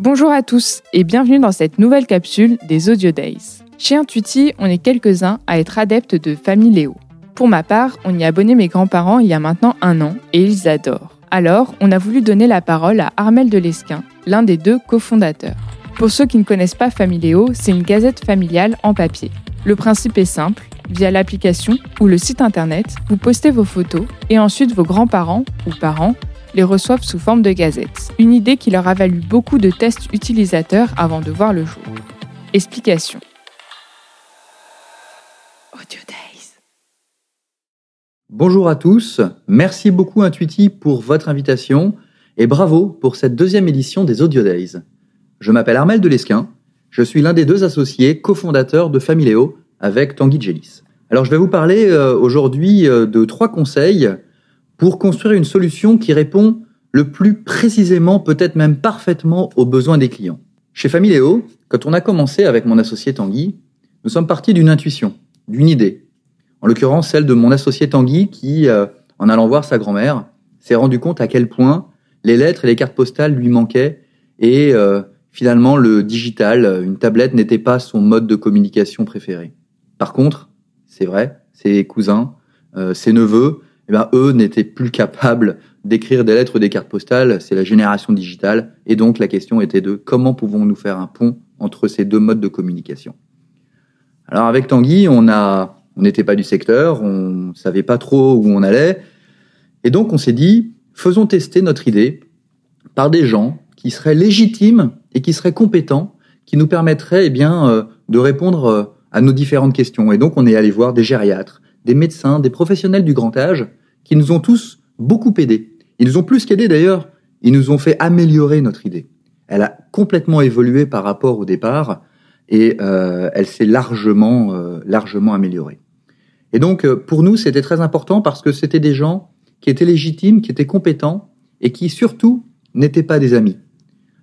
Bonjour à tous et bienvenue dans cette nouvelle capsule des Audio Days. Chez Intuiti, on est quelques-uns à être adeptes de Famille Léo. Pour ma part, on y a abonné mes grands-parents il y a maintenant un an et ils adorent. Alors, on a voulu donner la parole à Armel de Lesquin, l'un des deux cofondateurs. Pour ceux qui ne connaissent pas Familéo, c'est une gazette familiale en papier. Le principe est simple, via l'application ou le site internet, vous postez vos photos et ensuite vos grands-parents ou parents les reçoivent sous forme de gazette. Une idée qui leur a valu beaucoup de tests utilisateurs avant de voir le jour. Explication. Audio Days. Bonjour à tous, merci beaucoup Intuiti pour votre invitation et bravo pour cette deuxième édition des Audio Days. Je m'appelle Armel Delesquin, je suis l'un des deux associés cofondateurs de Familéo avec Tanguy Gélis. Alors je vais vous parler euh, aujourd'hui euh, de trois conseils pour construire une solution qui répond le plus précisément, peut-être même parfaitement aux besoins des clients. Chez Familéo, quand on a commencé avec mon associé Tanguy, nous sommes partis d'une intuition, d'une idée. En l'occurrence, celle de mon associé Tanguy qui, euh, en allant voir sa grand-mère, s'est rendu compte à quel point les lettres et les cartes postales lui manquaient et finalement le digital, une tablette n'était pas son mode de communication préféré. Par contre, c'est vrai, ses cousins, euh, ses neveux, eh ben, eux n'étaient plus capables d'écrire des lettres ou des cartes postales, c'est la génération digitale, et donc la question était de comment pouvons-nous faire un pont entre ces deux modes de communication. Alors avec Tanguy, on a, on n'était pas du secteur, on savait pas trop où on allait, et donc on s'est dit, faisons tester notre idée par des gens qui seraient légitimes et qui seraient compétents, qui nous permettraient eh bien euh, de répondre euh, à nos différentes questions. Et donc, on est allé voir des gériatres, des médecins, des professionnels du grand âge, qui nous ont tous beaucoup aidés. Ils nous ont plus qu'aidés d'ailleurs, ils nous ont fait améliorer notre idée. Elle a complètement évolué par rapport au départ et euh, elle s'est largement, euh, largement améliorée. Et donc, euh, pour nous, c'était très important parce que c'était des gens qui étaient légitimes, qui étaient compétents et qui surtout n'étaient pas des amis.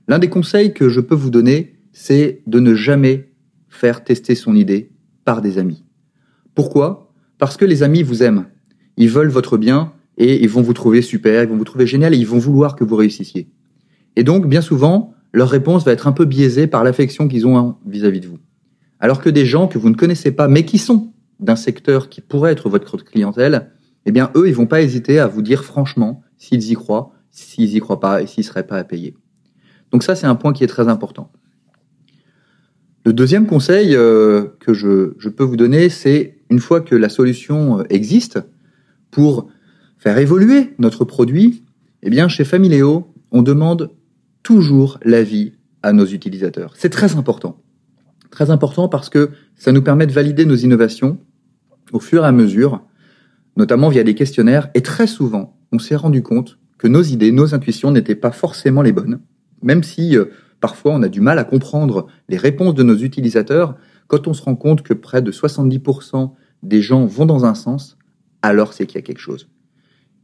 L'un des conseils que je peux vous donner, c'est de ne jamais faire tester son idée par des amis. Pourquoi? Parce que les amis vous aiment. Ils veulent votre bien et ils vont vous trouver super, ils vont vous trouver génial et ils vont vouloir que vous réussissiez. Et donc, bien souvent, leur réponse va être un peu biaisée par l'affection qu'ils ont vis-à-vis de vous. Alors que des gens que vous ne connaissez pas, mais qui sont d'un secteur qui pourrait être votre clientèle, eh bien, eux, ils vont pas hésiter à vous dire franchement s'ils y croient, s'ils y croient pas et s'ils seraient pas à payer. Donc ça, c'est un point qui est très important. Le deuxième conseil euh, que je, je, peux vous donner, c'est une fois que la solution euh, existe, pour faire évoluer notre produit, eh bien, chez Familéo, on demande toujours l'avis à nos utilisateurs. C'est très important. Très important parce que ça nous permet de valider nos innovations au fur et à mesure, notamment via des questionnaires. Et très souvent, on s'est rendu compte que nos idées, nos intuitions n'étaient pas forcément les bonnes, même si euh, Parfois, on a du mal à comprendre les réponses de nos utilisateurs. Quand on se rend compte que près de 70% des gens vont dans un sens, alors c'est qu'il y a quelque chose.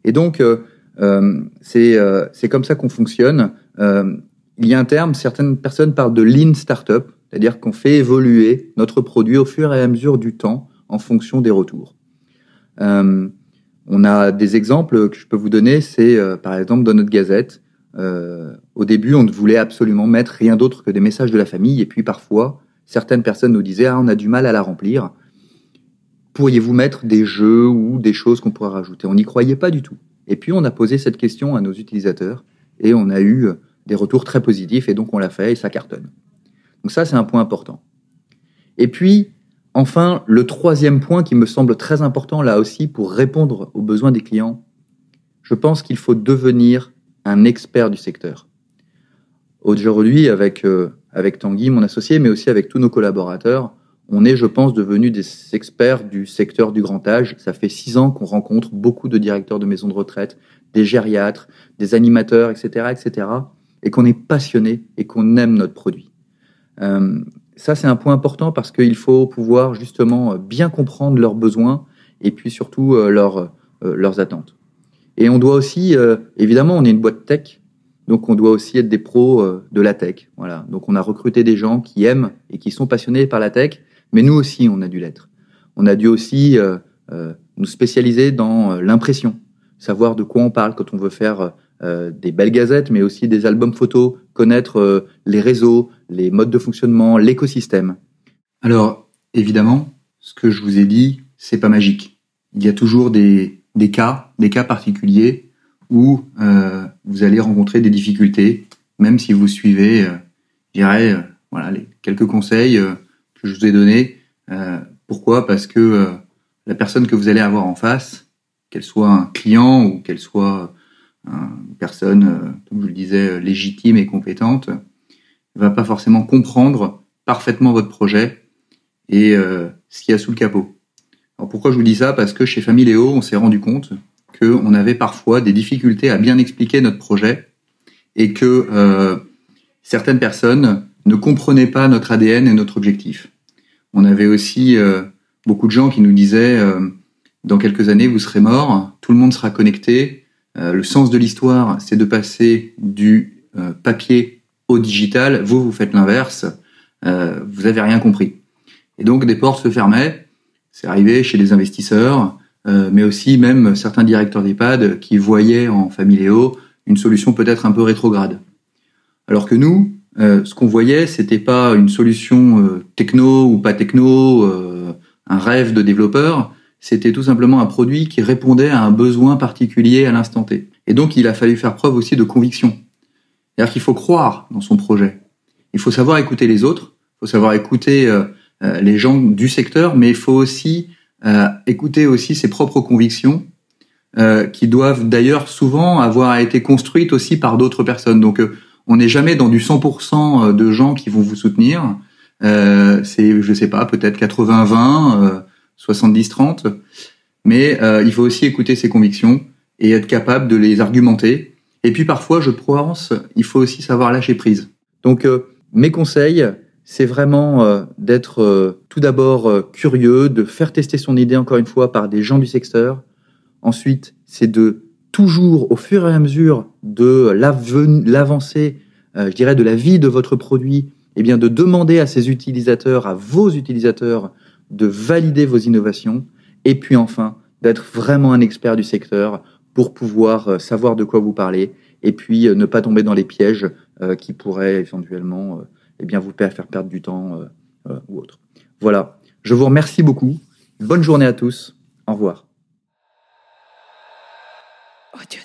Et donc, euh, euh, euh, c'est comme ça qu'on fonctionne. il y a un terme, certaines personnes parlent de lean startup, c'est-à-dire qu'on fait évoluer notre produit au fur et à mesure du temps en fonction des retours. on a des exemples que je peux vous donner, c'est par exemple dans notre gazette, euh, au début, on ne voulait absolument mettre rien d'autre que des messages de la famille, et puis parfois, certaines personnes nous disaient ah, on a du mal à la remplir. Pourriez-vous mettre des jeux ou des choses qu'on pourrait rajouter? On n'y croyait pas du tout. Et puis on a posé cette question à nos utilisateurs et on a eu des retours très positifs et donc on l'a fait et ça cartonne. Donc ça c'est un point important. Et puis enfin le troisième point qui me semble très important là aussi pour répondre aux besoins des clients, je pense qu'il faut devenir un expert du secteur. Aujourd'hui, avec, euh, avec Tanguy, mon associé, mais aussi avec tous nos collaborateurs, on est, je pense, devenus des experts du secteur du grand âge. Ça fait six ans qu'on rencontre beaucoup de directeurs de maisons de retraite, des gériatres, des animateurs, etc., etc., et qu'on est passionné et qu'on aime notre produit. Euh, ça, c'est un point important parce qu'il faut pouvoir justement bien comprendre leurs besoins et puis surtout euh, leurs, leurs attentes. Et on doit aussi, euh, évidemment, on est une boîte tech, donc on doit aussi être des pros euh, de la tech. Voilà. Donc on a recruté des gens qui aiment et qui sont passionnés par la tech, mais nous aussi, on a dû l'être. On a dû aussi euh, nous spécialiser dans l'impression, savoir de quoi on parle quand on veut faire des belles gazettes, mais aussi des albums photos, connaître les réseaux, les modes de fonctionnement, l'écosystème. Alors, évidemment, ce que je vous ai dit, c'est pas magique. Il y a toujours des, cas, des cas particuliers où vous allez rencontrer des difficultés, même si vous suivez, je dirais, voilà, quelques conseils que je vous ai donnés. pourquoi? Parce que la personne que vous allez avoir en face, qu'elle soit un client ou qu'elle soit une personne, euh, comme je le disais, légitime et compétente, va pas forcément comprendre parfaitement votre projet et euh, ce qu'il y a sous le capot. Alors pourquoi je vous dis ça? Parce que chez Familéo, on s'est rendu compte qu'on avait parfois des difficultés à bien expliquer notre projet et que euh, certaines personnes ne comprenaient pas notre ADN et notre objectif. On avait aussi beaucoup de gens qui nous disaient euh, dans quelques années vous serez mort, tout le monde sera connecté. Euh, le sens de l'histoire, c'est de passer du euh, papier au digital. Vous, vous faites l'inverse. vous avez rien compris. Et donc des portes se fermaient. C'est arrivé chez des investisseurs, mais aussi même certains directeurs d'EHPAD qui voyaient en Familéo une solution peut-être un peu rétrograde. Alors que nous, ce qu'on voyait, c'était pas une solution techno ou pas techno, un rêve de développeur, c'était tout simplement un produit qui répondait à un besoin particulier à l'instant T. Et donc, il a fallu faire preuve aussi de conviction. C'est-à-dire qu'il faut croire dans son projet. Il faut savoir écouter les autres, il faut savoir écouter euh, euh, les gens du secteur, mais il faut aussi euh, écouter aussi ses propres convictions, qui doivent d'ailleurs souvent avoir été construites aussi par d'autres personnes. Donc, on n'est jamais dans du 100% de gens qui vont vous soutenir. Euh, c'est, je sais pas, peut-être 80-20, 70-30. Euh, Mais euh, il faut aussi écouter ses convictions et être capable de les argumenter. Et puis parfois, je pense, il faut aussi savoir lâcher prise. Donc, mes conseils, c'est vraiment d'être tout d'abord curieux, de faire tester son idée encore une fois par des gens du secteur. Ensuite, c'est de toujours, au fur et à mesure de l'avancée, je dirais, de la vie de votre produit, eh bien, de demander à ses utilisateurs, à vos utilisateurs, de valider vos innovations, et puis enfin, d'être vraiment un expert du secteur pour pouvoir euh, savoir de quoi vous parlez, et puis euh, ne pas tomber dans les pièges euh, qui pourraient éventuellement eh bien, vous faire perdre du temps ou autre. Voilà, je vous remercie beaucoup. Bonne journée à tous. Au revoir. Audio